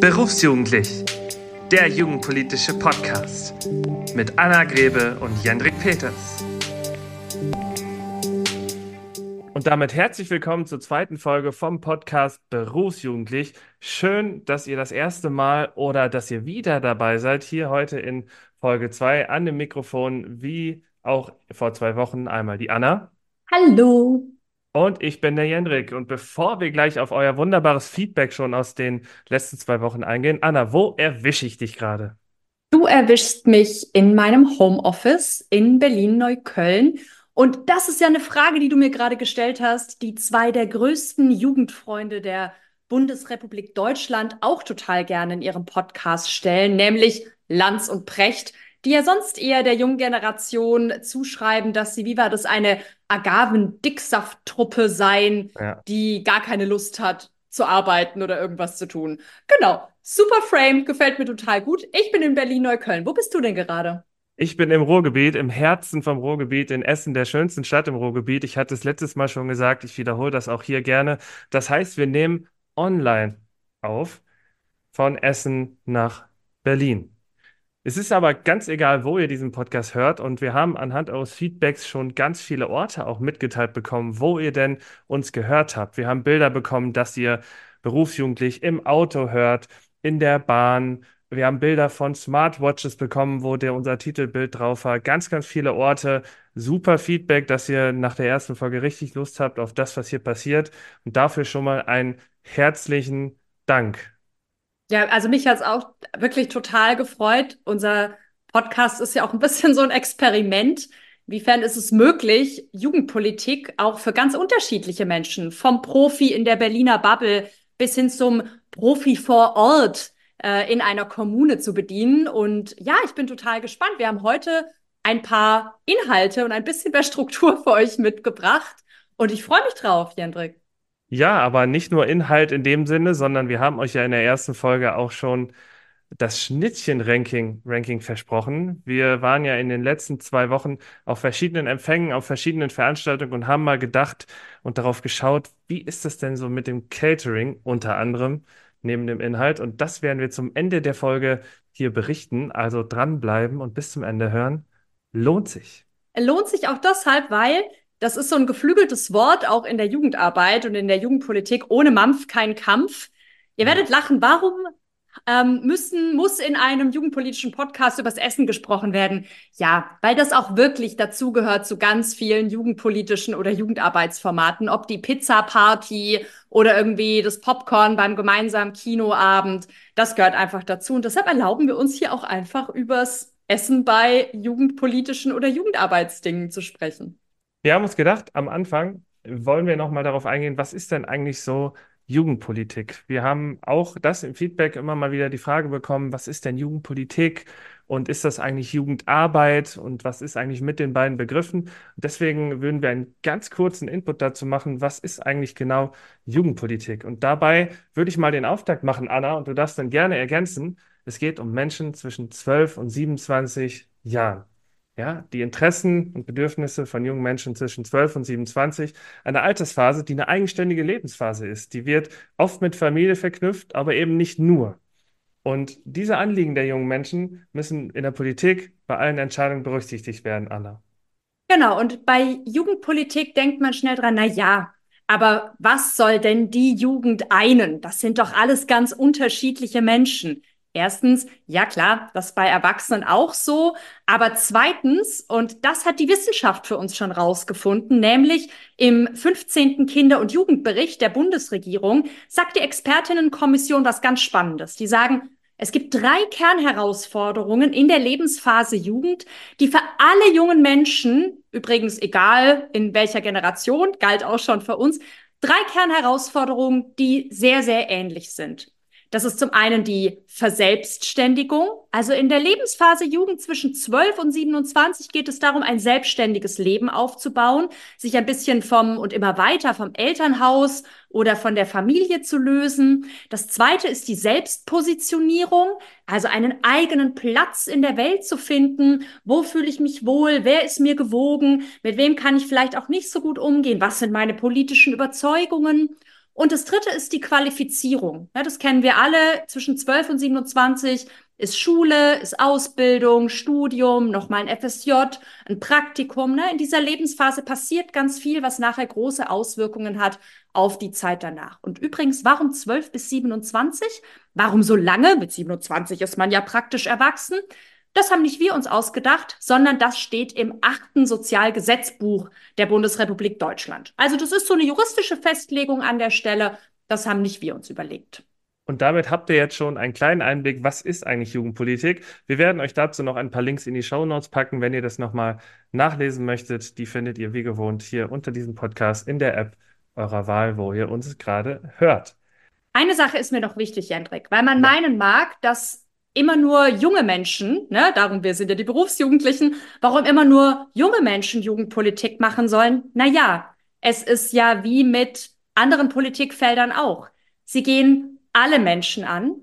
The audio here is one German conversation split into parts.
Berufsjugendlich, der jugendpolitische Podcast mit Anna Grebe und Jendrik Peters. Und damit herzlich willkommen zur zweiten Folge vom Podcast Berufsjugendlich. Schön, dass ihr das erste Mal oder dass ihr wieder dabei seid, hier heute in Folge 2 an dem Mikrofon, wie auch vor zwei Wochen einmal die Anna. Hallo. Und ich bin der Jendrik. Und bevor wir gleich auf euer wunderbares Feedback schon aus den letzten zwei Wochen eingehen, Anna, wo erwische ich dich gerade? Du erwischst mich in meinem Homeoffice in Berlin-Neukölln. Und das ist ja eine Frage, die du mir gerade gestellt hast, die zwei der größten Jugendfreunde der Bundesrepublik Deutschland auch total gerne in ihrem Podcast stellen, nämlich Lanz und Precht die ja sonst eher der jungen Generation zuschreiben, dass sie, wie war das, eine Agaven-Dicksaft-Truppe seien, ja. die gar keine Lust hat zu arbeiten oder irgendwas zu tun. Genau. Super Frame, gefällt mir total gut. Ich bin in Berlin-Neukölln. Wo bist du denn gerade? Ich bin im Ruhrgebiet, im Herzen vom Ruhrgebiet, in Essen, der schönsten Stadt im Ruhrgebiet. Ich hatte es letztes Mal schon gesagt, ich wiederhole das auch hier gerne. Das heißt, wir nehmen online auf von Essen nach Berlin. Es ist aber ganz egal, wo ihr diesen Podcast hört und wir haben anhand eures Feedbacks schon ganz viele Orte auch mitgeteilt bekommen, wo ihr denn uns gehört habt. Wir haben Bilder bekommen, dass ihr berufsjugendlich im Auto hört, in der Bahn. Wir haben Bilder von Smartwatches bekommen, wo der unser Titelbild drauf war. Ganz, ganz viele Orte. Super Feedback, dass ihr nach der ersten Folge richtig Lust habt auf das, was hier passiert. Und dafür schon mal einen herzlichen Dank. Ja, also mich hat es auch wirklich total gefreut. Unser Podcast ist ja auch ein bisschen so ein Experiment. Inwiefern ist es möglich, Jugendpolitik auch für ganz unterschiedliche Menschen, vom Profi in der Berliner Bubble bis hin zum Profi vor Ort äh, in einer Kommune zu bedienen? Und ja, ich bin total gespannt. Wir haben heute ein paar Inhalte und ein bisschen mehr Struktur für euch mitgebracht. Und ich freue mich drauf, Jendrik. Ja, aber nicht nur Inhalt in dem Sinne, sondern wir haben euch ja in der ersten Folge auch schon das Schnittchen-Ranking Ranking versprochen. Wir waren ja in den letzten zwei Wochen auf verschiedenen Empfängen, auf verschiedenen Veranstaltungen und haben mal gedacht und darauf geschaut, wie ist das denn so mit dem Catering unter anderem neben dem Inhalt? Und das werden wir zum Ende der Folge hier berichten. Also dranbleiben und bis zum Ende hören. Lohnt sich. Lohnt sich auch deshalb, weil das ist so ein geflügeltes Wort auch in der Jugendarbeit und in der Jugendpolitik. Ohne Mampf kein Kampf. Ihr werdet lachen. Warum ähm, müssen, muss in einem jugendpolitischen Podcast übers Essen gesprochen werden? Ja, weil das auch wirklich dazugehört zu ganz vielen jugendpolitischen oder Jugendarbeitsformaten, ob die Pizza-Party oder irgendwie das Popcorn beim gemeinsamen Kinoabend. Das gehört einfach dazu. Und deshalb erlauben wir uns hier auch einfach übers Essen bei jugendpolitischen oder Jugendarbeitsdingen zu sprechen. Wir haben uns gedacht, am Anfang wollen wir nochmal darauf eingehen, was ist denn eigentlich so Jugendpolitik? Wir haben auch das im Feedback immer mal wieder die Frage bekommen, was ist denn Jugendpolitik und ist das eigentlich Jugendarbeit und was ist eigentlich mit den beiden Begriffen? Und deswegen würden wir einen ganz kurzen Input dazu machen, was ist eigentlich genau Jugendpolitik? Und dabei würde ich mal den Auftakt machen, Anna, und du darfst dann gerne ergänzen. Es geht um Menschen zwischen 12 und 27 Jahren ja, die Interessen und Bedürfnisse von jungen Menschen zwischen 12 und 27, eine Altersphase, die eine eigenständige Lebensphase ist. Die wird oft mit Familie verknüpft, aber eben nicht nur. Und diese Anliegen der jungen Menschen müssen in der Politik bei allen Entscheidungen berücksichtigt werden, Anna. Genau, und bei Jugendpolitik denkt man schnell dran, na ja, aber was soll denn die Jugend einen? Das sind doch alles ganz unterschiedliche Menschen. Erstens, ja klar, das bei Erwachsenen auch so. Aber zweitens, und das hat die Wissenschaft für uns schon rausgefunden, nämlich im 15. Kinder- und Jugendbericht der Bundesregierung, sagt die Expertinnenkommission was ganz Spannendes. Die sagen, es gibt drei Kernherausforderungen in der Lebensphase Jugend, die für alle jungen Menschen, übrigens egal in welcher Generation, galt auch schon für uns, drei Kernherausforderungen, die sehr, sehr ähnlich sind. Das ist zum einen die Verselbstständigung. Also in der Lebensphase Jugend zwischen 12 und 27 geht es darum, ein selbstständiges Leben aufzubauen, sich ein bisschen vom und immer weiter vom Elternhaus oder von der Familie zu lösen. Das zweite ist die Selbstpositionierung, also einen eigenen Platz in der Welt zu finden. Wo fühle ich mich wohl? Wer ist mir gewogen? Mit wem kann ich vielleicht auch nicht so gut umgehen? Was sind meine politischen Überzeugungen? Und das dritte ist die Qualifizierung. Ja, das kennen wir alle. Zwischen 12 und 27 ist Schule, ist Ausbildung, Studium, nochmal ein FSJ, ein Praktikum. Ne? In dieser Lebensphase passiert ganz viel, was nachher große Auswirkungen hat auf die Zeit danach. Und übrigens, warum 12 bis 27? Warum so lange? Mit 27 ist man ja praktisch erwachsen. Das haben nicht wir uns ausgedacht, sondern das steht im achten Sozialgesetzbuch der Bundesrepublik Deutschland. Also das ist so eine juristische Festlegung an der Stelle. Das haben nicht wir uns überlegt. Und damit habt ihr jetzt schon einen kleinen Einblick, was ist eigentlich Jugendpolitik. Wir werden euch dazu noch ein paar Links in die Show Notes packen, wenn ihr das nochmal nachlesen möchtet. Die findet ihr wie gewohnt hier unter diesem Podcast in der App eurer Wahl, wo ihr uns gerade hört. Eine Sache ist mir noch wichtig, Jendrik, weil man ja. meinen mag, dass immer nur junge Menschen, ne, darum wir sind ja die Berufsjugendlichen, warum immer nur junge Menschen Jugendpolitik machen sollen? Na ja, es ist ja wie mit anderen Politikfeldern auch. Sie gehen alle Menschen an.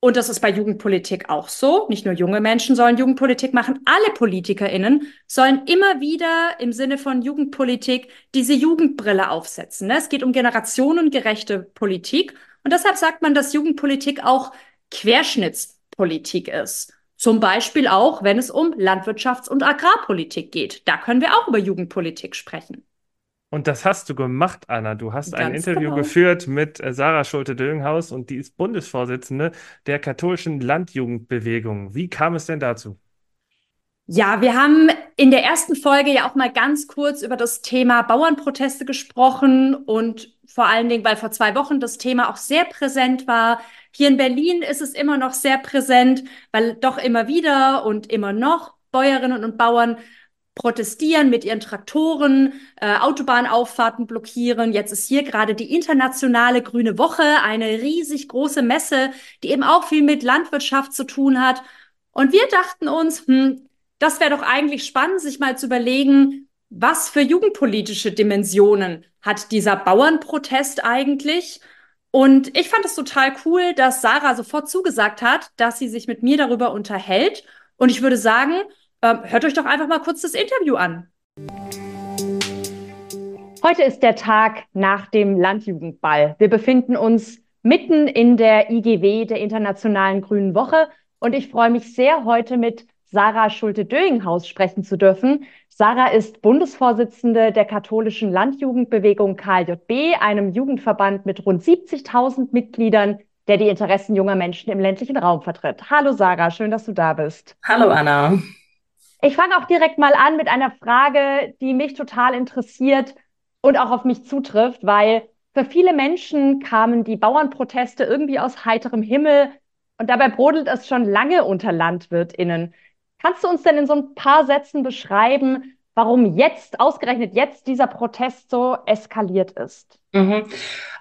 Und das ist bei Jugendpolitik auch so. Nicht nur junge Menschen sollen Jugendpolitik machen, alle PolitikerInnen sollen immer wieder im Sinne von Jugendpolitik diese Jugendbrille aufsetzen. Ne? Es geht um generationengerechte Politik. Und deshalb sagt man, dass Jugendpolitik auch Querschnitts Politik ist. Zum Beispiel auch, wenn es um Landwirtschafts- und Agrarpolitik geht. Da können wir auch über Jugendpolitik sprechen. Und das hast du gemacht, Anna. Du hast Ganz ein Interview genau. geführt mit äh, Sarah Schulte-Dölinghaus und die ist Bundesvorsitzende der katholischen Landjugendbewegung. Wie kam es denn dazu? Ja, wir haben in der ersten Folge ja auch mal ganz kurz über das Thema Bauernproteste gesprochen und vor allen Dingen, weil vor zwei Wochen das Thema auch sehr präsent war, hier in Berlin ist es immer noch sehr präsent, weil doch immer wieder und immer noch Bäuerinnen und Bauern protestieren mit ihren Traktoren, äh, Autobahnauffahrten blockieren. Jetzt ist hier gerade die internationale Grüne Woche, eine riesig große Messe, die eben auch viel mit Landwirtschaft zu tun hat. Und wir dachten uns, hm, das wäre doch eigentlich spannend, sich mal zu überlegen, was für jugendpolitische Dimensionen hat dieser Bauernprotest eigentlich? Und ich fand es total cool, dass Sarah sofort zugesagt hat, dass sie sich mit mir darüber unterhält. Und ich würde sagen, äh, hört euch doch einfach mal kurz das Interview an. Heute ist der Tag nach dem Landjugendball. Wir befinden uns mitten in der IGW, der Internationalen Grünen Woche. Und ich freue mich sehr, heute mit Sarah Schulte-Döinghaus sprechen zu dürfen. Sarah ist Bundesvorsitzende der katholischen Landjugendbewegung KJB, einem Jugendverband mit rund 70.000 Mitgliedern, der die Interessen junger Menschen im ländlichen Raum vertritt. Hallo Sarah, schön, dass du da bist. Hallo Anna. Ich fange auch direkt mal an mit einer Frage, die mich total interessiert und auch auf mich zutrifft, weil für viele Menschen kamen die Bauernproteste irgendwie aus heiterem Himmel und dabei brodelt es schon lange unter LandwirtInnen. Kannst du uns denn in so ein paar Sätzen beschreiben, warum jetzt, ausgerechnet jetzt, dieser Protest so eskaliert ist? Mhm.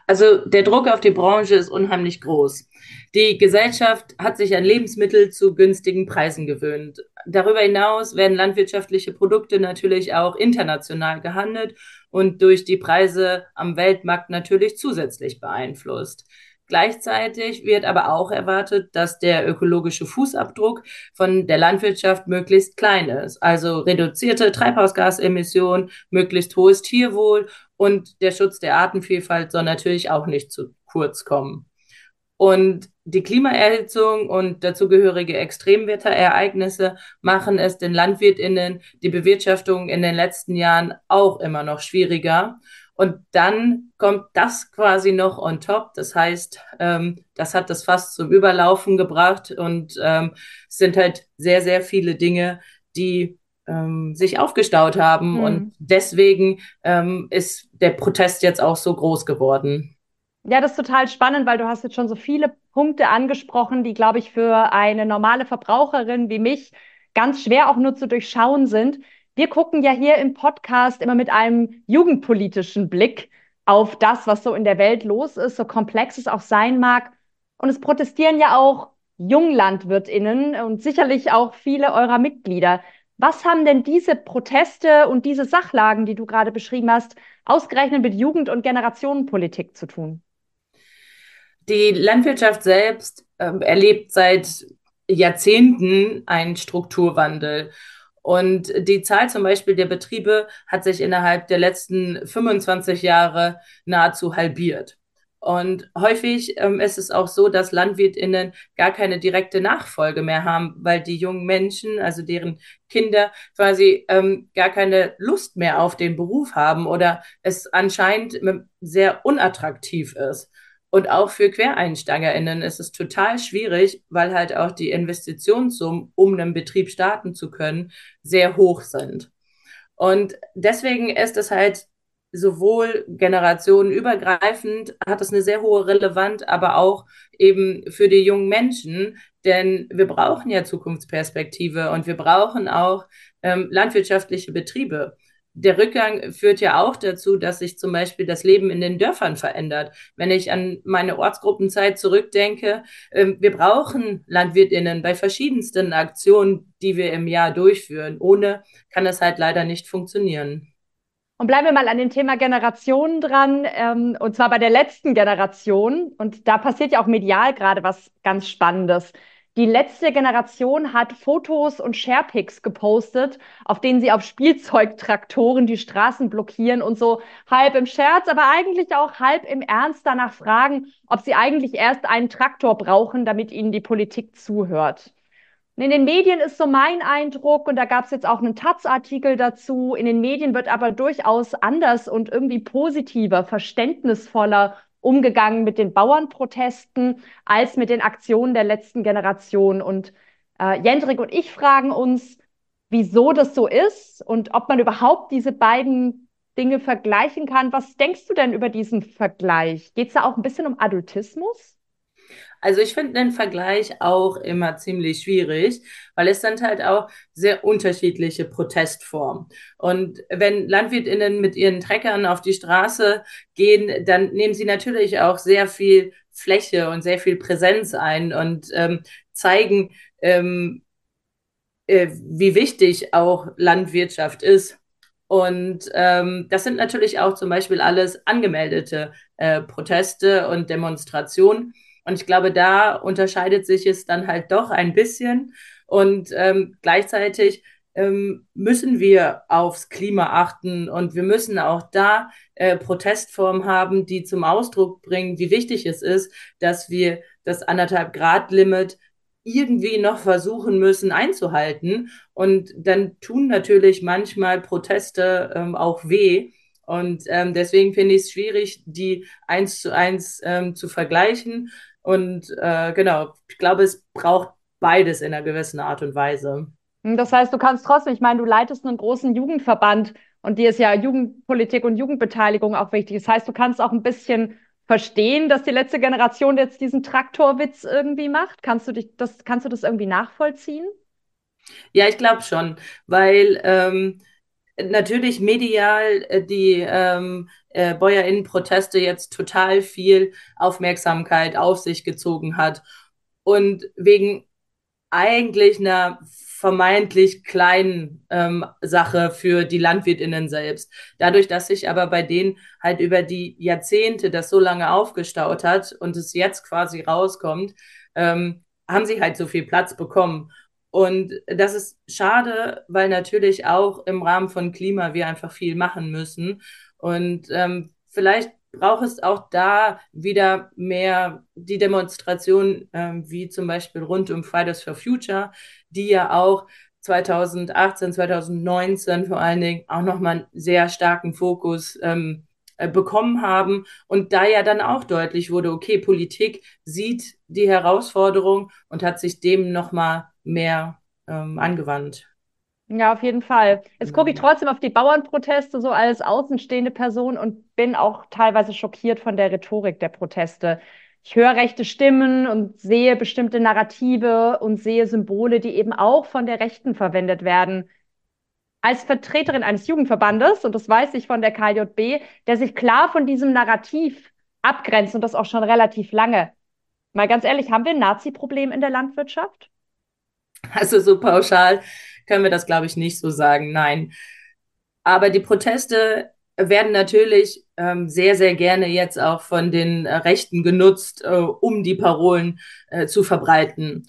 Also der Druck auf die Branche ist unheimlich groß. Die Gesellschaft hat sich an Lebensmittel zu günstigen Preisen gewöhnt. Darüber hinaus werden landwirtschaftliche Produkte natürlich auch international gehandelt und durch die Preise am Weltmarkt natürlich zusätzlich beeinflusst. Gleichzeitig wird aber auch erwartet, dass der ökologische Fußabdruck von der Landwirtschaft möglichst klein ist. Also reduzierte Treibhausgasemissionen, möglichst hohes Tierwohl und der Schutz der Artenvielfalt soll natürlich auch nicht zu kurz kommen. Und die Klimaerhitzung und dazugehörige Extremwetterereignisse machen es den LandwirtInnen die Bewirtschaftung in den letzten Jahren auch immer noch schwieriger. Und dann kommt das quasi noch on top. Das heißt, ähm, das hat das fast zum Überlaufen gebracht und ähm, es sind halt sehr, sehr viele Dinge, die ähm, sich aufgestaut haben. Mhm. Und deswegen ähm, ist der Protest jetzt auch so groß geworden. Ja, das ist total spannend, weil du hast jetzt schon so viele Punkte angesprochen, die, glaube ich, für eine normale Verbraucherin wie mich ganz schwer auch nur zu durchschauen sind. Wir gucken ja hier im Podcast immer mit einem jugendpolitischen Blick auf das, was so in der Welt los ist, so komplex es auch sein mag. Und es protestieren ja auch Junglandwirtinnen und sicherlich auch viele eurer Mitglieder. Was haben denn diese Proteste und diese Sachlagen, die du gerade beschrieben hast, ausgerechnet mit Jugend- und Generationenpolitik zu tun? Die Landwirtschaft selbst äh, erlebt seit Jahrzehnten einen Strukturwandel. Und die Zahl zum Beispiel der Betriebe hat sich innerhalb der letzten 25 Jahre nahezu halbiert. Und häufig ähm, ist es auch so, dass LandwirtInnen gar keine direkte Nachfolge mehr haben, weil die jungen Menschen, also deren Kinder, quasi ähm, gar keine Lust mehr auf den Beruf haben oder es anscheinend sehr unattraktiv ist. Und auch für QuereinsteigerInnen ist es total schwierig, weil halt auch die Investitionssummen, um einen Betrieb starten zu können, sehr hoch sind. Und deswegen ist es halt sowohl generationenübergreifend hat es eine sehr hohe Relevanz, aber auch eben für die jungen Menschen, denn wir brauchen ja Zukunftsperspektive und wir brauchen auch ähm, landwirtschaftliche Betriebe. Der Rückgang führt ja auch dazu, dass sich zum Beispiel das Leben in den Dörfern verändert. Wenn ich an meine Ortsgruppenzeit zurückdenke, ähm, wir brauchen Landwirtinnen bei verschiedensten Aktionen, die wir im Jahr durchführen. Ohne kann es halt leider nicht funktionieren. Und bleiben wir mal an dem Thema Generationen dran, ähm, und zwar bei der letzten Generation. Und da passiert ja auch medial gerade was ganz Spannendes. Die letzte Generation hat Fotos und Sharepics gepostet, auf denen sie auf Spielzeugtraktoren die Straßen blockieren und so halb im Scherz, aber eigentlich auch halb im Ernst danach fragen, ob sie eigentlich erst einen Traktor brauchen, damit ihnen die Politik zuhört. In den Medien ist so mein Eindruck, und da gab es jetzt auch einen Taz-Artikel dazu, in den Medien wird aber durchaus anders und irgendwie positiver, verständnisvoller umgegangen mit den Bauernprotesten als mit den Aktionen der letzten Generation. Und äh, Jendrik und ich fragen uns, wieso das so ist und ob man überhaupt diese beiden Dinge vergleichen kann. Was denkst du denn über diesen Vergleich? Geht es da auch ein bisschen um Adultismus? Also ich finde den Vergleich auch immer ziemlich schwierig, weil es sind halt auch sehr unterschiedliche Protestformen. Und wenn Landwirtinnen mit ihren Treckern auf die Straße gehen, dann nehmen sie natürlich auch sehr viel Fläche und sehr viel Präsenz ein und ähm, zeigen, ähm, äh, wie wichtig auch Landwirtschaft ist. Und ähm, das sind natürlich auch zum Beispiel alles angemeldete äh, Proteste und Demonstrationen. Und ich glaube, da unterscheidet sich es dann halt doch ein bisschen. Und ähm, gleichzeitig ähm, müssen wir aufs Klima achten und wir müssen auch da äh, Protestformen haben, die zum Ausdruck bringen, wie wichtig es ist, dass wir das anderthalb Grad Limit irgendwie noch versuchen müssen einzuhalten. Und dann tun natürlich manchmal Proteste ähm, auch weh. Und ähm, deswegen finde ich es schwierig, die eins zu eins ähm, zu vergleichen. Und äh, genau, ich glaube, es braucht beides in einer gewissen Art und Weise. Hm, das heißt, du kannst trotzdem, ich meine, du leitest einen großen Jugendverband und dir ist ja Jugendpolitik und Jugendbeteiligung auch wichtig. Das heißt, du kannst auch ein bisschen verstehen, dass die letzte Generation jetzt diesen Traktorwitz irgendwie macht. Kannst du dich das, kannst du das irgendwie nachvollziehen? Ja, ich glaube schon, weil ähm, natürlich medial äh, die ähm, äh, Bäuerinnenproteste jetzt total viel Aufmerksamkeit auf sich gezogen hat. Und wegen eigentlich einer vermeintlich kleinen ähm, Sache für die Landwirtinnen selbst. Dadurch, dass sich aber bei denen halt über die Jahrzehnte das so lange aufgestaut hat und es jetzt quasi rauskommt, ähm, haben sie halt so viel Platz bekommen. Und das ist schade, weil natürlich auch im Rahmen von Klima wir einfach viel machen müssen. Und ähm, vielleicht braucht es auch da wieder mehr die Demonstration, ähm, wie zum Beispiel rund um Fridays for Future, die ja auch 2018, 2019 vor allen Dingen auch nochmal einen sehr starken Fokus ähm, äh, bekommen haben und da ja dann auch deutlich wurde, okay, Politik sieht die Herausforderung und hat sich dem nochmal mehr ähm, angewandt. Ja, auf jeden Fall. Jetzt gucke ich trotzdem auf die Bauernproteste so als außenstehende Person und bin auch teilweise schockiert von der Rhetorik der Proteste. Ich höre rechte Stimmen und sehe bestimmte Narrative und sehe Symbole, die eben auch von der Rechten verwendet werden. Als Vertreterin eines Jugendverbandes, und das weiß ich von der KJB, der sich klar von diesem Narrativ abgrenzt und das auch schon relativ lange. Mal ganz ehrlich, haben wir ein Nazi-Problem in der Landwirtschaft? Also so pauschal können wir das, glaube ich, nicht so sagen. Nein. Aber die Proteste werden natürlich ähm, sehr, sehr gerne jetzt auch von den äh, Rechten genutzt, äh, um die Parolen äh, zu verbreiten.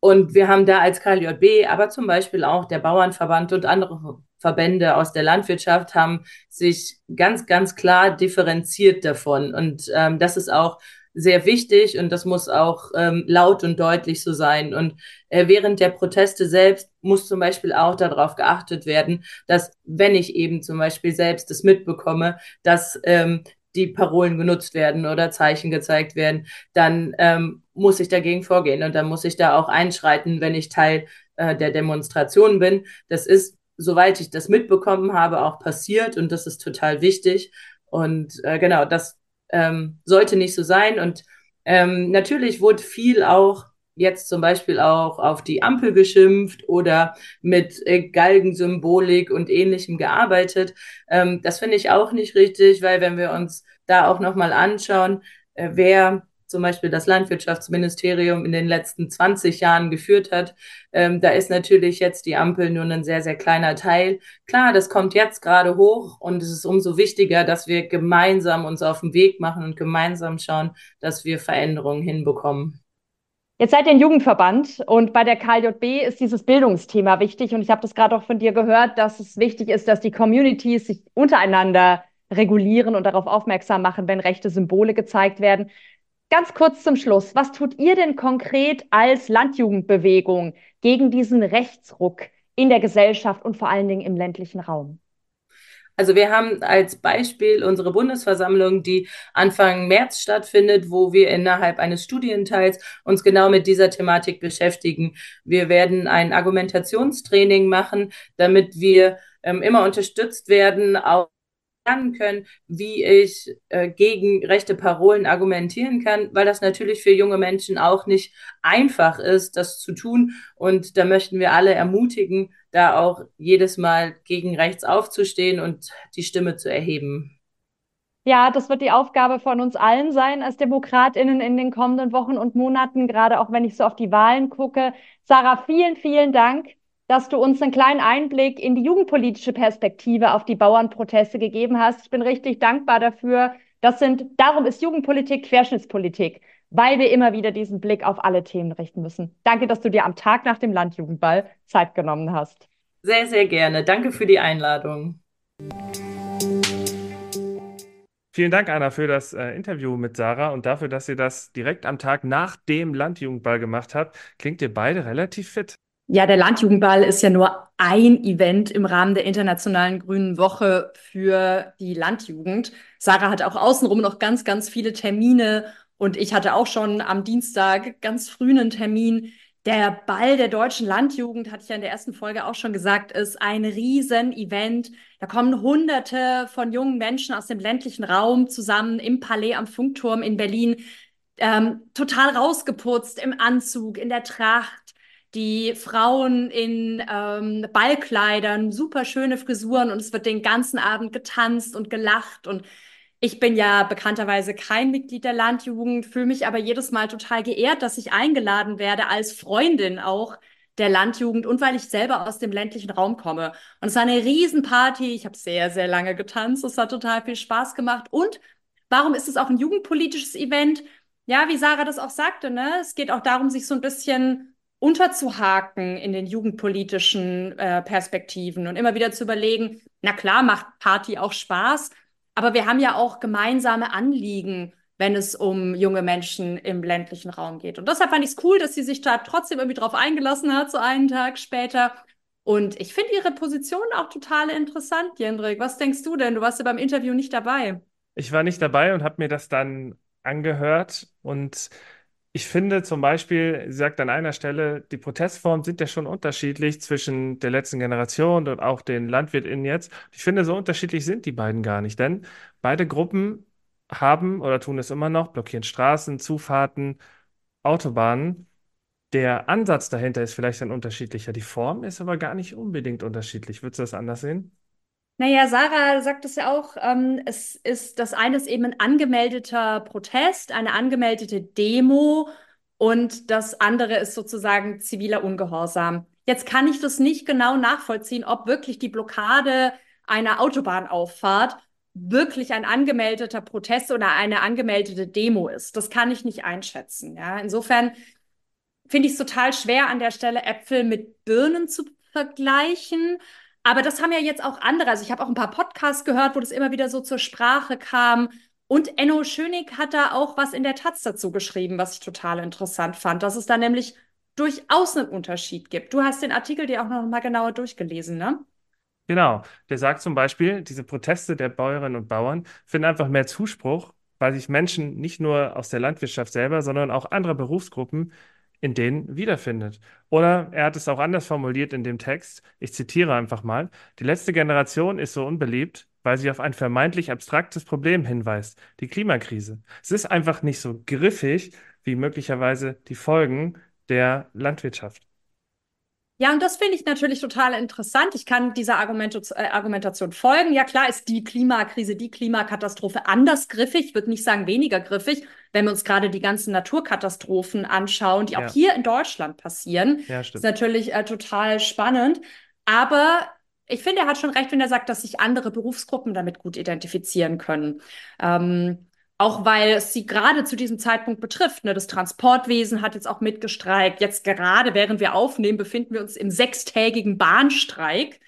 Und wir haben da als KLJB, aber zum Beispiel auch der Bauernverband und andere Verbände aus der Landwirtschaft haben sich ganz, ganz klar differenziert davon. Und ähm, das ist auch sehr wichtig und das muss auch ähm, laut und deutlich so sein. Und äh, während der Proteste selbst muss zum Beispiel auch darauf geachtet werden, dass wenn ich eben zum Beispiel selbst das mitbekomme, dass ähm, die Parolen genutzt werden oder Zeichen gezeigt werden, dann ähm, muss ich dagegen vorgehen und dann muss ich da auch einschreiten, wenn ich Teil äh, der Demonstration bin. Das ist, soweit ich das mitbekommen habe, auch passiert und das ist total wichtig. Und äh, genau, das ähm, sollte nicht so sein. Und ähm, natürlich wurde viel auch jetzt zum Beispiel auch auf die Ampel geschimpft oder mit äh, Galgensymbolik und ähnlichem gearbeitet. Ähm, das finde ich auch nicht richtig, weil wenn wir uns da auch nochmal anschauen, äh, wer zum Beispiel das Landwirtschaftsministerium in den letzten 20 Jahren geführt hat. Ähm, da ist natürlich jetzt die Ampel nur ein sehr, sehr kleiner Teil. Klar, das kommt jetzt gerade hoch und es ist umso wichtiger, dass wir gemeinsam uns auf den Weg machen und gemeinsam schauen, dass wir Veränderungen hinbekommen. Jetzt seid ihr ein Jugendverband und bei der KJB ist dieses Bildungsthema wichtig und ich habe das gerade auch von dir gehört, dass es wichtig ist, dass die Communities sich untereinander regulieren und darauf aufmerksam machen, wenn rechte Symbole gezeigt werden. Ganz kurz zum Schluss. Was tut ihr denn konkret als Landjugendbewegung gegen diesen Rechtsruck in der Gesellschaft und vor allen Dingen im ländlichen Raum? Also wir haben als Beispiel unsere Bundesversammlung, die Anfang März stattfindet, wo wir innerhalb eines Studienteils uns genau mit dieser Thematik beschäftigen. Wir werden ein Argumentationstraining machen, damit wir ähm, immer unterstützt werden, auch lernen können, wie ich äh, gegen rechte Parolen argumentieren kann, weil das natürlich für junge Menschen auch nicht einfach ist, das zu tun. Und da möchten wir alle ermutigen, da auch jedes Mal gegen rechts aufzustehen und die Stimme zu erheben. Ja, das wird die Aufgabe von uns allen sein als DemokratInnen in den kommenden Wochen und Monaten, gerade auch wenn ich so auf die Wahlen gucke. Sarah, vielen, vielen Dank dass du uns einen kleinen Einblick in die jugendpolitische Perspektive auf die Bauernproteste gegeben hast. Ich bin richtig dankbar dafür. Das sind, darum ist Jugendpolitik Querschnittspolitik, weil wir immer wieder diesen Blick auf alle Themen richten müssen. Danke, dass du dir am Tag nach dem Landjugendball Zeit genommen hast. Sehr, sehr gerne. Danke für die Einladung. Vielen Dank, Anna, für das äh, Interview mit Sarah und dafür, dass ihr das direkt am Tag nach dem Landjugendball gemacht habt. Klingt ihr beide relativ fit? Ja, der Landjugendball ist ja nur ein Event im Rahmen der Internationalen Grünen Woche für die Landjugend. Sarah hat auch außenrum noch ganz, ganz viele Termine und ich hatte auch schon am Dienstag ganz früh einen Termin. Der Ball der deutschen Landjugend, hatte ich ja in der ersten Folge auch schon gesagt, ist ein Riesen-Event. Da kommen Hunderte von jungen Menschen aus dem ländlichen Raum zusammen im Palais am Funkturm in Berlin. Ähm, total rausgeputzt im Anzug, in der Tracht, die Frauen in ähm, Ballkleidern, super schöne Frisuren und es wird den ganzen Abend getanzt und gelacht und ich bin ja bekannterweise kein Mitglied der Landjugend, fühle mich aber jedes Mal total geehrt, dass ich eingeladen werde als Freundin auch der Landjugend und weil ich selber aus dem ländlichen Raum komme. Und es war eine Riesenparty. Ich habe sehr, sehr lange getanzt. Es hat total viel Spaß gemacht. Und warum ist es auch ein jugendpolitisches Event? Ja, wie Sarah das auch sagte, ne? Es geht auch darum, sich so ein bisschen unterzuhaken in den jugendpolitischen äh, Perspektiven und immer wieder zu überlegen, na klar, macht Party auch Spaß, aber wir haben ja auch gemeinsame Anliegen, wenn es um junge Menschen im ländlichen Raum geht. Und deshalb fand ich es cool, dass sie sich da trotzdem irgendwie drauf eingelassen hat, so einen Tag später. Und ich finde ihre Position auch total interessant, Jendrik. Was denkst du denn? Du warst ja beim Interview nicht dabei. Ich war nicht dabei und habe mir das dann angehört und ich finde zum Beispiel, sie sagt an einer Stelle, die Protestformen sind ja schon unterschiedlich zwischen der letzten Generation und auch den LandwirtInnen jetzt. Ich finde, so unterschiedlich sind die beiden gar nicht, denn beide Gruppen haben oder tun es immer noch, blockieren Straßen, Zufahrten, Autobahnen. Der Ansatz dahinter ist vielleicht ein unterschiedlicher. Die Form ist aber gar nicht unbedingt unterschiedlich. Würdest du das anders sehen? Naja, Sarah sagt es ja auch, ähm, es ist, das eine ist eben ein angemeldeter Protest, eine angemeldete Demo und das andere ist sozusagen ziviler Ungehorsam. Jetzt kann ich das nicht genau nachvollziehen, ob wirklich die Blockade einer Autobahnauffahrt wirklich ein angemeldeter Protest oder eine angemeldete Demo ist. Das kann ich nicht einschätzen. Ja, insofern finde ich es total schwer, an der Stelle Äpfel mit Birnen zu vergleichen. Aber das haben ja jetzt auch andere. Also ich habe auch ein paar Podcasts gehört, wo das immer wieder so zur Sprache kam. Und Enno Schönig hat da auch was in der Taz dazu geschrieben, was ich total interessant fand, dass es da nämlich durchaus einen Unterschied gibt. Du hast den Artikel dir auch noch mal genauer durchgelesen, ne? Genau. Der sagt zum Beispiel, diese Proteste der Bäuerinnen und Bauern finden einfach mehr Zuspruch, weil sich Menschen nicht nur aus der Landwirtschaft selber, sondern auch andere Berufsgruppen in denen wiederfindet. Oder er hat es auch anders formuliert in dem Text. Ich zitiere einfach mal. Die letzte Generation ist so unbeliebt, weil sie auf ein vermeintlich abstraktes Problem hinweist, die Klimakrise. Es ist einfach nicht so griffig wie möglicherweise die Folgen der Landwirtschaft. Ja, und das finde ich natürlich total interessant. Ich kann dieser äh, Argumentation folgen. Ja, klar ist die Klimakrise, die Klimakatastrophe anders griffig, ich würde nicht sagen weniger griffig, wenn wir uns gerade die ganzen Naturkatastrophen anschauen, die ja. auch hier in Deutschland passieren. Ja, stimmt. ist natürlich äh, total spannend. Aber ich finde, er hat schon recht, wenn er sagt, dass sich andere Berufsgruppen damit gut identifizieren können. Ähm, auch weil es sie gerade zu diesem Zeitpunkt betrifft. Ne? Das Transportwesen hat jetzt auch mitgestreikt. Jetzt gerade, während wir aufnehmen, befinden wir uns im sechstägigen Bahnstreik.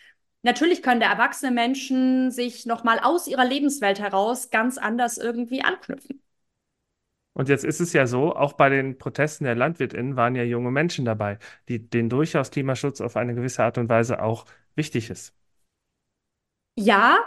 Natürlich können der erwachsene Menschen sich nochmal aus ihrer Lebenswelt heraus ganz anders irgendwie anknüpfen. Und jetzt ist es ja so, auch bei den Protesten der LandwirtInnen waren ja junge Menschen dabei, die, denen durchaus Klimaschutz auf eine gewisse Art und Weise auch wichtig ist. Ja,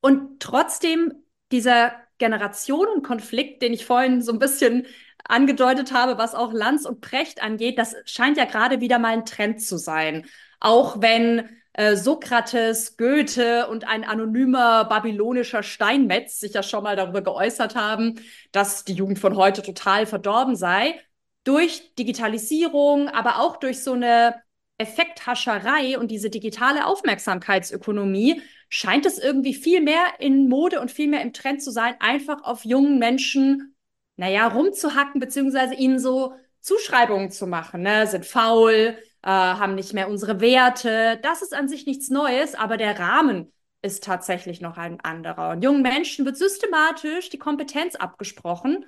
und trotzdem dieser Generationenkonflikt, den ich vorhin so ein bisschen angedeutet habe, was auch Lanz und Precht angeht, das scheint ja gerade wieder mal ein Trend zu sein. Auch wenn äh, Sokrates, Goethe und ein anonymer babylonischer Steinmetz sich ja schon mal darüber geäußert haben, dass die Jugend von heute total verdorben sei. Durch Digitalisierung, aber auch durch so eine Effekthascherei und diese digitale Aufmerksamkeitsökonomie scheint es irgendwie viel mehr in Mode und viel mehr im Trend zu sein, einfach auf jungen Menschen, naja, rumzuhacken, beziehungsweise ihnen so Zuschreibungen zu machen, ne? sind faul, äh, haben nicht mehr unsere Werte. Das ist an sich nichts Neues, aber der Rahmen ist tatsächlich noch ein anderer. Und jungen Menschen wird systematisch die Kompetenz abgesprochen.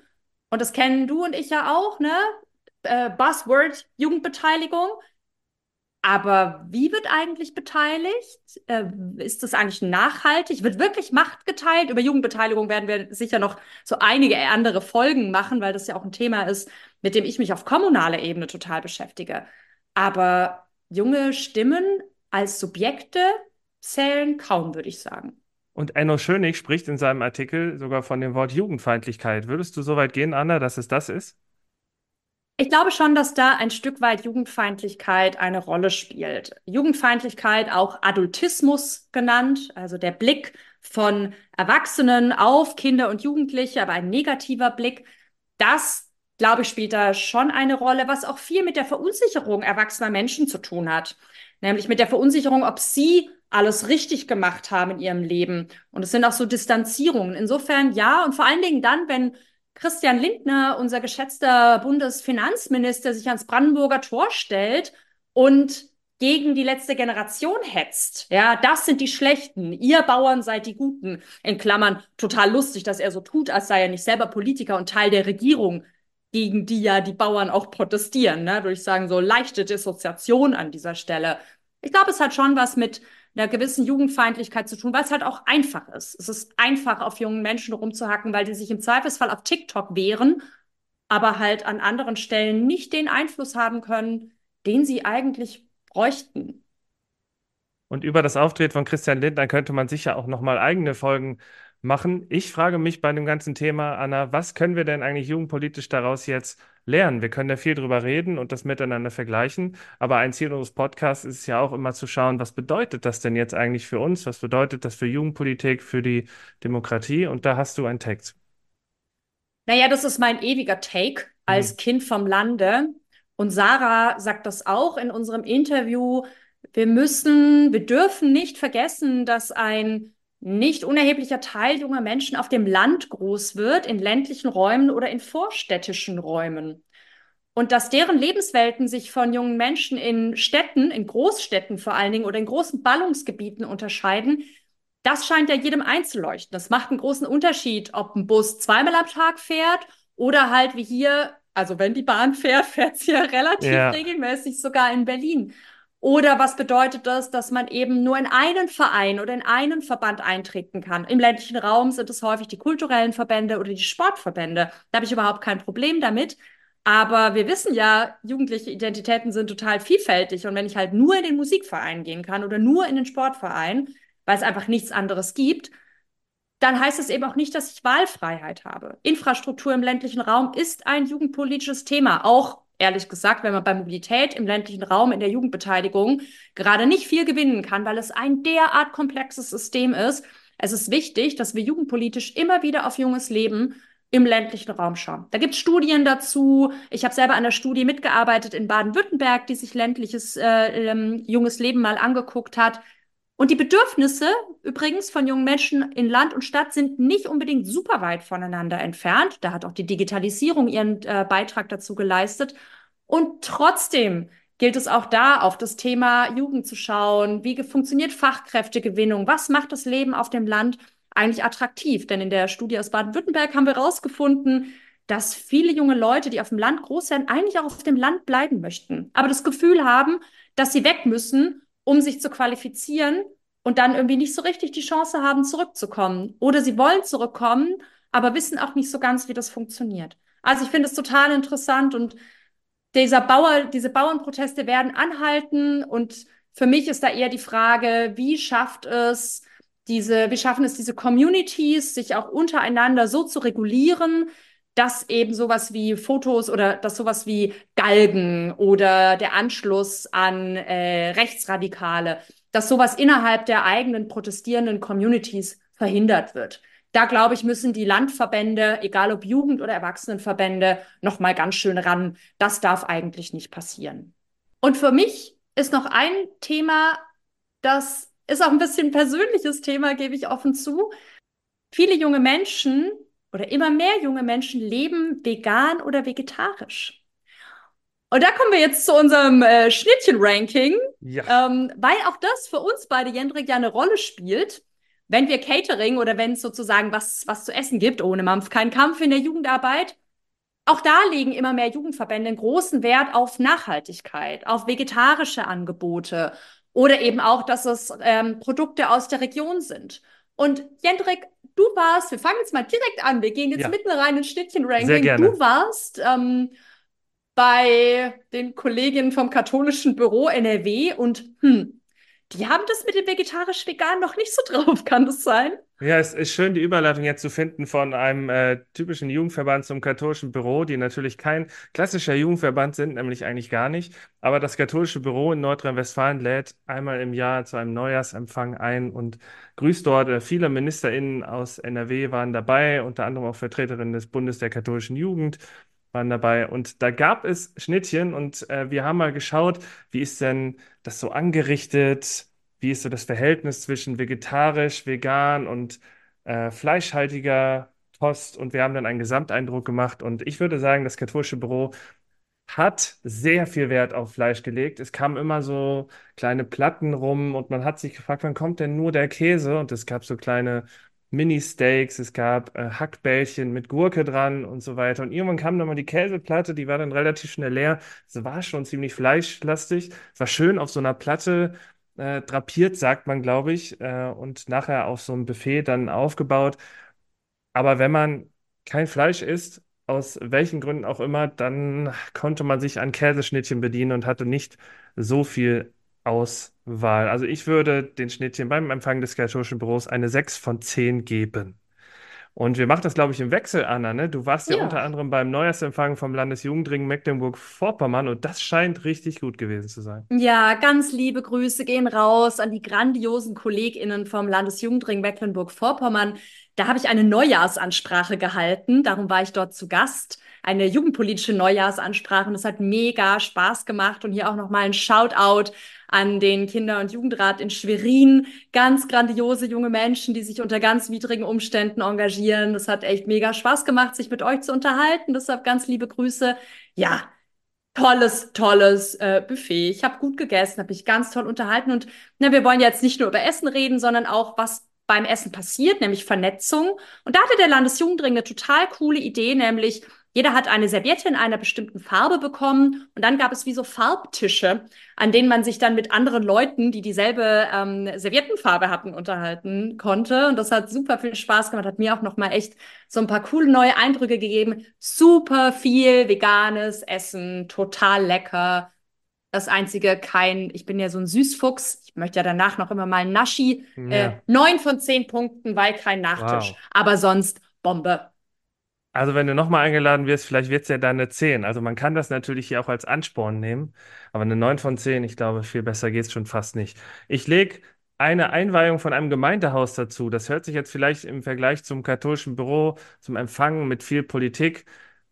Und das kennen du und ich ja auch, ne? Äh, Buzzword Jugendbeteiligung. Aber wie wird eigentlich beteiligt? Äh, ist das eigentlich nachhaltig? Wird wirklich Macht geteilt? Über Jugendbeteiligung werden wir sicher noch so einige andere Folgen machen, weil das ja auch ein Thema ist, mit dem ich mich auf kommunaler Ebene total beschäftige. Aber junge Stimmen als Subjekte zählen kaum, würde ich sagen. Und Enno Schönig spricht in seinem Artikel sogar von dem Wort Jugendfeindlichkeit. Würdest du so weit gehen, Anna, dass es das ist? Ich glaube schon, dass da ein Stück weit Jugendfeindlichkeit eine Rolle spielt. Jugendfeindlichkeit, auch Adultismus genannt, also der Blick von Erwachsenen auf Kinder und Jugendliche, aber ein negativer Blick. Das, glaube ich, spielt da schon eine Rolle, was auch viel mit der Verunsicherung erwachsener Menschen zu tun hat. Nämlich mit der Verunsicherung, ob sie alles richtig gemacht haben in ihrem Leben. Und es sind auch so Distanzierungen. Insofern ja, und vor allen Dingen dann, wenn Christian Lindner, unser geschätzter Bundesfinanzminister, sich ans Brandenburger Tor stellt und gegen die letzte Generation hetzt. Ja, das sind die Schlechten. Ihr Bauern seid die Guten. In Klammern total lustig, dass er so tut, als sei er nicht selber Politiker und Teil der Regierung, gegen die ja die Bauern auch protestieren. Ne? Durch sagen so leichte Dissoziation an dieser Stelle. Ich glaube, es hat schon was mit einer gewissen Jugendfeindlichkeit zu tun, weil es halt auch einfach ist. Es ist einfach, auf jungen Menschen rumzuhacken, weil die sich im Zweifelsfall auf TikTok wehren, aber halt an anderen Stellen nicht den Einfluss haben können, den sie eigentlich bräuchten. Und über das Auftreten von Christian Lindner könnte man sicher auch nochmal eigene Folgen machen. Ich frage mich bei dem ganzen Thema, Anna, was können wir denn eigentlich jugendpolitisch daraus jetzt lernen? Wir können da viel drüber reden und das miteinander vergleichen, aber ein Ziel unseres Podcasts ist ja auch immer zu schauen, was bedeutet das denn jetzt eigentlich für uns? Was bedeutet das für Jugendpolitik, für die Demokratie? Und da hast du einen Take Naja, das ist mein ewiger Take als mhm. Kind vom Lande. Und Sarah sagt das auch in unserem Interview. Wir müssen, wir dürfen nicht vergessen, dass ein nicht unerheblicher Teil junger Menschen auf dem Land groß wird, in ländlichen Räumen oder in vorstädtischen Räumen. Und dass deren Lebenswelten sich von jungen Menschen in Städten, in Großstädten vor allen Dingen oder in großen Ballungsgebieten unterscheiden, das scheint ja jedem einzuleuchten. Das macht einen großen Unterschied, ob ein Bus zweimal am Tag fährt oder halt wie hier, also wenn die Bahn fährt, fährt sie ja relativ ja. regelmäßig sogar in Berlin. Oder was bedeutet das, dass man eben nur in einen Verein oder in einen Verband eintreten kann? Im ländlichen Raum sind es häufig die kulturellen Verbände oder die Sportverbände. Da habe ich überhaupt kein Problem damit. Aber wir wissen ja, jugendliche Identitäten sind total vielfältig. Und wenn ich halt nur in den Musikverein gehen kann oder nur in den Sportverein, weil es einfach nichts anderes gibt, dann heißt es eben auch nicht, dass ich Wahlfreiheit habe. Infrastruktur im ländlichen Raum ist ein jugendpolitisches Thema, auch ehrlich gesagt, wenn man bei Mobilität im ländlichen Raum in der Jugendbeteiligung gerade nicht viel gewinnen kann, weil es ein derart komplexes System ist. Es ist wichtig, dass wir jugendpolitisch immer wieder auf junges Leben im ländlichen Raum schauen. Da gibt es Studien dazu. Ich habe selber an der Studie mitgearbeitet in Baden-Württemberg, die sich ländliches äh, ähm, junges Leben mal angeguckt hat. Und die Bedürfnisse übrigens von jungen Menschen in Land und Stadt sind nicht unbedingt super weit voneinander entfernt. Da hat auch die Digitalisierung ihren äh, Beitrag dazu geleistet. Und trotzdem gilt es auch da, auf das Thema Jugend zu schauen. Wie funktioniert Fachkräftegewinnung? Was macht das Leben auf dem Land eigentlich attraktiv? Denn in der Studie aus Baden-Württemberg haben wir herausgefunden, dass viele junge Leute, die auf dem Land groß werden, eigentlich auch auf dem Land bleiben möchten, aber das Gefühl haben, dass sie weg müssen um sich zu qualifizieren und dann irgendwie nicht so richtig die Chance haben, zurückzukommen. Oder sie wollen zurückkommen, aber wissen auch nicht so ganz, wie das funktioniert. Also ich finde es total interessant und dieser Bauer, diese Bauernproteste werden anhalten und für mich ist da eher die Frage, wie schafft es diese, wie schaffen es diese Communities, sich auch untereinander so zu regulieren, dass eben sowas wie Fotos oder dass sowas wie Galgen oder der Anschluss an äh, Rechtsradikale, dass sowas innerhalb der eigenen protestierenden Communities verhindert wird. Da glaube ich, müssen die Landverbände, egal ob Jugend- oder Erwachsenenverbände, noch mal ganz schön ran. Das darf eigentlich nicht passieren. Und für mich ist noch ein Thema, das ist auch ein bisschen ein persönliches Thema, gebe ich offen zu. Viele junge Menschen oder immer mehr junge Menschen leben vegan oder vegetarisch. Und da kommen wir jetzt zu unserem äh, Schnittchen-Ranking, ja. ähm, weil auch das für uns beide, Jendrik, ja eine Rolle spielt. Wenn wir Catering oder wenn es sozusagen was, was zu essen gibt, ohne Mampf, kein Kampf in der Jugendarbeit, auch da legen immer mehr Jugendverbände einen großen Wert auf Nachhaltigkeit, auf vegetarische Angebote oder eben auch, dass es ähm, Produkte aus der Region sind. Und Jendrik, du warst, wir fangen jetzt mal direkt an, wir gehen jetzt ja. mitten rein ins Schnittchen-Ranking. Du warst ähm, bei den Kolleginnen vom katholischen Büro NRW und hm, die haben das mit dem vegetarisch-vegan noch nicht so drauf, kann das sein? Ja, es ist schön, die Überleitung jetzt zu finden von einem äh, typischen Jugendverband zum katholischen Büro, die natürlich kein klassischer Jugendverband sind, nämlich eigentlich gar nicht. Aber das katholische Büro in Nordrhein-Westfalen lädt einmal im Jahr zu einem Neujahrsempfang ein und grüßt dort. Äh, viele MinisterInnen aus NRW waren dabei, unter anderem auch Vertreterinnen des Bundes der katholischen Jugend waren dabei. Und da gab es Schnittchen und äh, wir haben mal geschaut, wie ist denn das so angerichtet? wie ist so das Verhältnis zwischen vegetarisch, vegan und äh, fleischhaltiger Post und wir haben dann einen Gesamteindruck gemacht und ich würde sagen, das katholische Büro hat sehr viel Wert auf Fleisch gelegt. Es kamen immer so kleine Platten rum und man hat sich gefragt, wann kommt denn nur der Käse? Und es gab so kleine Mini-Steaks, es gab äh, Hackbällchen mit Gurke dran und so weiter. Und irgendwann kam dann mal die Käseplatte, die war dann relativ schnell leer. Es war schon ziemlich fleischlastig. Es war schön auf so einer Platte äh, drapiert, sagt man, glaube ich, äh, und nachher auf so einem Buffet dann aufgebaut. Aber wenn man kein Fleisch isst, aus welchen Gründen auch immer, dann konnte man sich an Käseschnittchen bedienen und hatte nicht so viel Auswahl. Also ich würde den Schnittchen beim Empfang des katholischen Büros eine 6 von 10 geben. Und wir machen das, glaube ich, im Wechsel, Anna. Ne? Du warst ja, ja unter anderem beim Neujahrsempfang vom Landesjugendring Mecklenburg-Vorpommern und das scheint richtig gut gewesen zu sein. Ja, ganz liebe Grüße gehen raus an die grandiosen KollegInnen vom Landesjugendring Mecklenburg-Vorpommern. Da habe ich eine Neujahrsansprache gehalten, darum war ich dort zu Gast. Eine jugendpolitische Neujahrsansprache und es hat mega Spaß gemacht. Und hier auch nochmal ein Shoutout an den Kinder- und Jugendrat in Schwerin. Ganz grandiose junge Menschen, die sich unter ganz widrigen Umständen engagieren. Das hat echt mega Spaß gemacht, sich mit euch zu unterhalten. Deshalb ganz liebe Grüße. Ja, tolles, tolles äh, Buffet. Ich habe gut gegessen, habe mich ganz toll unterhalten. Und na, wir wollen jetzt nicht nur über Essen reden, sondern auch, was beim Essen passiert, nämlich Vernetzung. Und da hatte der Landesjugendring eine total coole Idee, nämlich Jeder hat eine Serviette in einer bestimmten Farbe bekommen und dann gab es wie so Farbtische, an denen man sich dann mit anderen Leuten, die dieselbe ähm, Serviettenfarbe hatten, unterhalten konnte. Und das hat super viel Spaß gemacht, hat mir auch nochmal echt so ein paar coole neue Eindrücke gegeben. Super viel veganes Essen, total lecker. Das einzige, kein, ich bin ja so ein Süßfuchs, ich möchte ja danach noch immer mal ein Naschi. Ja. Äh, neun von zehn Punkten, weil kein Nachtisch. Wow. Aber sonst Bombe. Also wenn du nochmal eingeladen wirst, vielleicht wird es ja dann eine 10. Also man kann das natürlich hier auch als Ansporn nehmen, aber eine 9 von 10, ich glaube, viel besser geht es schon fast nicht. Ich lege eine Einweihung von einem Gemeindehaus dazu. Das hört sich jetzt vielleicht im Vergleich zum katholischen Büro, zum Empfang mit viel Politik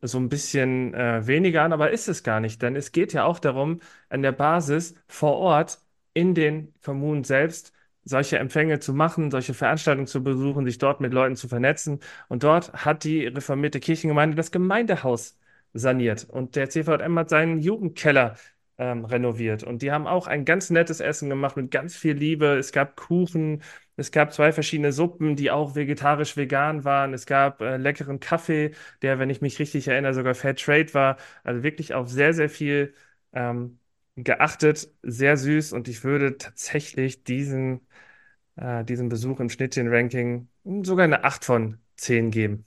so ein bisschen äh, weniger an, aber ist es gar nicht, denn es geht ja auch darum, an der Basis vor Ort in den Kommunen selbst solche Empfänge zu machen, solche Veranstaltungen zu besuchen, sich dort mit Leuten zu vernetzen. Und dort hat die reformierte Kirchengemeinde das Gemeindehaus saniert. Und der CVM hat seinen Jugendkeller ähm, renoviert. Und die haben auch ein ganz nettes Essen gemacht mit ganz viel Liebe. Es gab Kuchen, es gab zwei verschiedene Suppen, die auch vegetarisch-vegan waren. Es gab äh, leckeren Kaffee, der, wenn ich mich richtig erinnere, sogar Fair Trade war. Also wirklich auf sehr, sehr viel ähm, geachtet, sehr süß. Und ich würde tatsächlich diesen äh, diesem Besuch im Schnittchen-Ranking sogar eine 8 von 10 geben.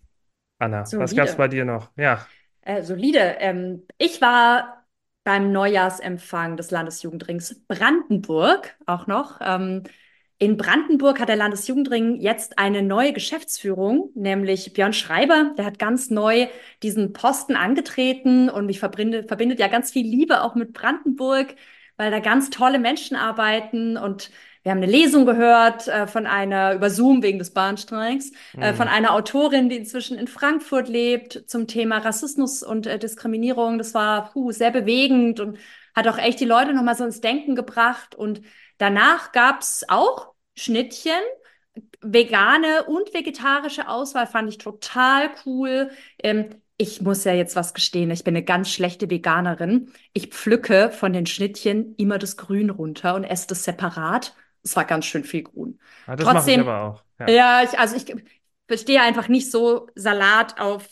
Anna, was Solide. gab es bei dir noch? Ja, Äh, solide. Ähm, ich war beim Neujahrsempfang des Landesjugendrings Brandenburg auch noch. Ähm, in Brandenburg hat der Landesjugendring jetzt eine neue Geschäftsführung, nämlich Björn Schreiber. Der hat ganz neu diesen Posten angetreten und mich verbindet, verbindet ja ganz viel Liebe auch mit Brandenburg, weil da ganz tolle Menschen arbeiten und wir haben eine Lesung gehört äh, von einer, über Zoom wegen des Bahnstreiks, äh, Mhm. von einer Autorin, die inzwischen in Frankfurt lebt, zum Thema Rassismus und äh, Diskriminierung. Das war puh, sehr bewegend und hat auch echt die Leute nochmal so ins Denken gebracht. Und danach gab's auch Schnittchen, vegane und vegetarische Auswahl, fand ich total cool. Ähm, ich muss ja jetzt was gestehen, ich bin eine ganz schlechte Veganerin. Ich pflücke von den Schnittchen immer das Grün runter und esse das separat. Es war ganz schön viel Grün. Ah, das mache ich Trotzdem, aber auch. Ja. ja, ich, also ich verstehe einfach nicht so Salat auf,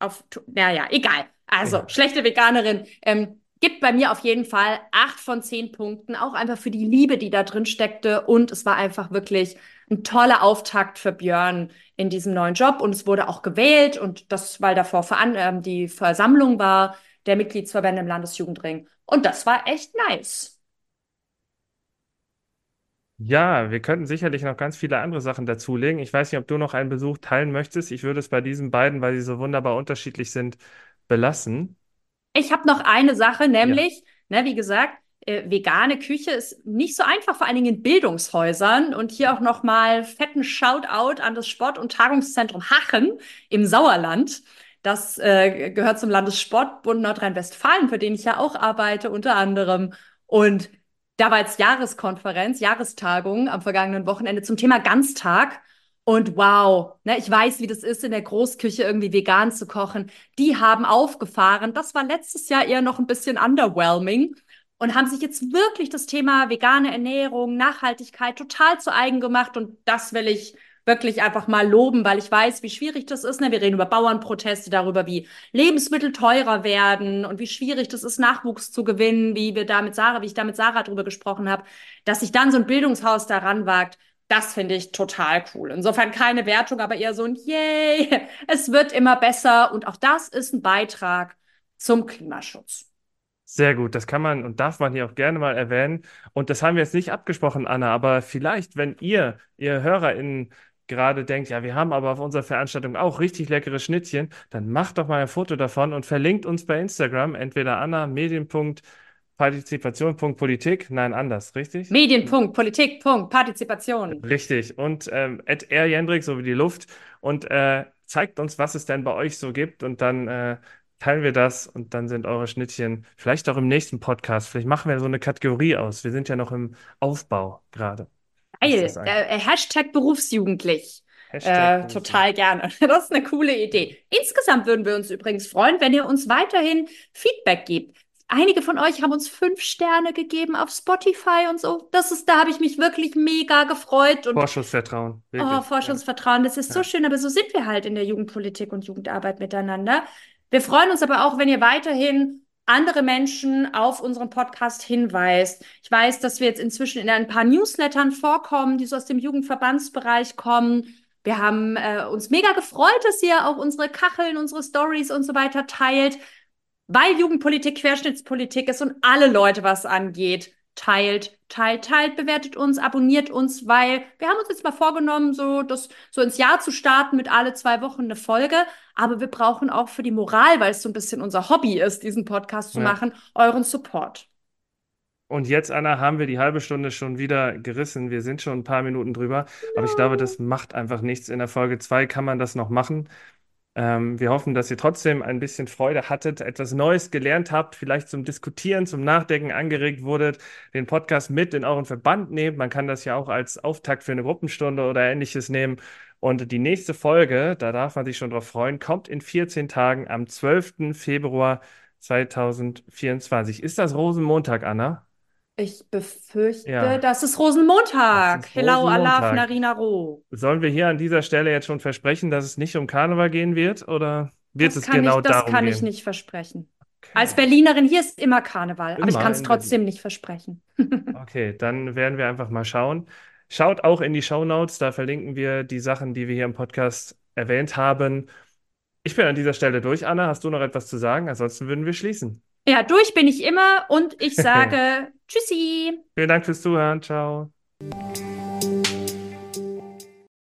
auf, naja, egal. Also, Ja. schlechte Veganerin. Ähm, gibt bei mir auf jeden Fall acht von zehn Punkten, auch einfach für die Liebe, die da drin steckte. Und es war einfach wirklich ein toller Auftakt für Björn in diesem neuen Job. Und es wurde auch gewählt und das, weil davor veran ähm, die Versammlung war der Mitgliedsverbände im Landesjugendring. Und das war echt nice. Ja, wir könnten sicherlich noch ganz viele andere Sachen dazulegen. Ich weiß nicht, ob du noch einen Besuch teilen möchtest. Ich würde es bei diesen beiden, weil sie so wunderbar unterschiedlich sind, belassen. Ich habe noch eine Sache, Ja. nämlich, ne, wie gesagt, äh, vegane Küche ist nicht so einfach, vor allen Dingen in Bildungshäusern. Und hier auch noch mal fetten Shoutout an das Sport- und Tagungszentrum Hachen im Sauerland. Das äh, gehört zum Landessportbund Nordrhein-Westfalen, für den ich ja auch arbeite, unter anderem. Und da war jetzt Jahreskonferenz, Jahrestagung am vergangenen Wochenende zum Thema Ganztag. Und wow, ne, ich weiß, wie das ist, in der Großküche irgendwie vegan zu kochen. Die haben aufgefahren. Das war letztes Jahr eher noch ein bisschen underwhelming und haben sich jetzt wirklich das Thema vegane Ernährung, Nachhaltigkeit total zu eigen gemacht. Und das will ich wirklich einfach mal loben, weil ich weiß, wie schwierig das ist. Ne? Wir reden über Bauernproteste, darüber, wie Lebensmittel teurer werden und wie schwierig das ist, Nachwuchs zu gewinnen, wie wir da mit Sarah, wie ich da mit Sarah drüber gesprochen habe, dass sich dann so ein Bildungshaus daran wagt. Das finde ich total cool. Insofern keine Wertung, aber eher so ein Yay, es wird immer besser. Und auch das ist ein Beitrag zum Klimaschutz. Sehr gut, das kann man und darf man hier auch gerne mal erwähnen. Und das haben wir jetzt nicht abgesprochen, Anna, aber vielleicht, wenn ihr, ihr HörerInnen, gerade denkt, ja, wir haben aber auf unserer Veranstaltung auch richtig leckere Schnittchen, dann macht doch mal ein Foto davon und verlinkt uns bei Instagram, entweder Anna, medien.partizipation.politik, nein, anders, richtig? Politik, Punkt, Partizipation. Richtig. Und ähm, Jendrik, so wie die Luft. Und äh, zeigt uns, was es denn bei euch so gibt. Und dann äh, teilen wir das und dann sind eure Schnittchen vielleicht auch im nächsten Podcast. Vielleicht machen wir so eine Kategorie aus. Wir sind ja noch im Aufbau gerade. Geil. angeht. Äh, Hashtag berufsjugendlich. Hashtag Äh, total gerne. Das ist eine coole Idee. Insgesamt würden wir uns übrigens freuen, wenn ihr uns weiterhin Feedback gebt. Einige von euch haben uns fünf Sterne gegeben auf Spotify und so. Das ist, da habe ich mich wirklich mega gefreut und Vorschussvertrauen. oh, Wirklich. Forschungsvertrauen, das ist so Ja. schön, aber so sind wir halt in der Jugendpolitik und Jugendarbeit miteinander. Wir freuen uns aber auch, wenn ihr weiterhin andere Menschen auf unseren Podcast hinweist. Ich weiß, dass wir jetzt inzwischen in ein paar Newslettern vorkommen, die so aus dem Jugendverbandsbereich kommen. Wir haben äh, uns mega gefreut, dass ihr auch unsere Kacheln, unsere Stories und so weiter teilt, weil Jugendpolitik Querschnittspolitik ist und alle Leute was angeht teilt, teilt, teilt, bewertet uns, abonniert uns, weil wir haben uns jetzt mal vorgenommen, so das so ins Jahr zu starten mit alle zwei Wochen eine Folge. Aber wir brauchen auch für die Moral, weil es so ein bisschen unser Hobby ist, diesen Podcast zu ja. machen, euren Support. Und jetzt, Anna, haben wir die halbe Stunde schon wieder gerissen. Wir sind schon ein paar Minuten drüber. Ja. Aber ich glaube, das macht einfach nichts. In der Folge 2 kann man das noch machen. Ähm, wir hoffen, dass ihr trotzdem ein bisschen Freude hattet, etwas Neues gelernt habt, vielleicht zum Diskutieren, zum Nachdenken angeregt wurdet, den Podcast mit in euren Verband nehmt. Man kann das ja auch als Auftakt für eine Gruppenstunde oder ähnliches nehmen. Und die nächste Folge, da darf man sich schon drauf freuen, kommt in 14 Tagen am 12. Februar 2024. Ist das Rosenmontag, Anna? Ich befürchte, ja. das ist Rosenmontag. Das ist Hello, Rosenmontag. Alaf, Narina Ro. Sollen wir hier an dieser Stelle jetzt schon versprechen, dass es nicht um Karneval gehen wird? Oder wird das es genau ich, das darum gehen? Das kann ich nicht versprechen. Okay. Als Berlinerin, hier ist immer Karneval, immer aber ich kann es trotzdem nicht versprechen. okay, dann werden wir einfach mal schauen. Schaut auch in die Show Notes, da verlinken wir die Sachen, die wir hier im Podcast erwähnt haben. Ich bin an dieser Stelle durch. Anna, hast du noch etwas zu sagen? Ansonsten würden wir schließen. Ja, durch bin ich immer und ich sage Tschüssi. Vielen Dank fürs Zuhören. Ciao.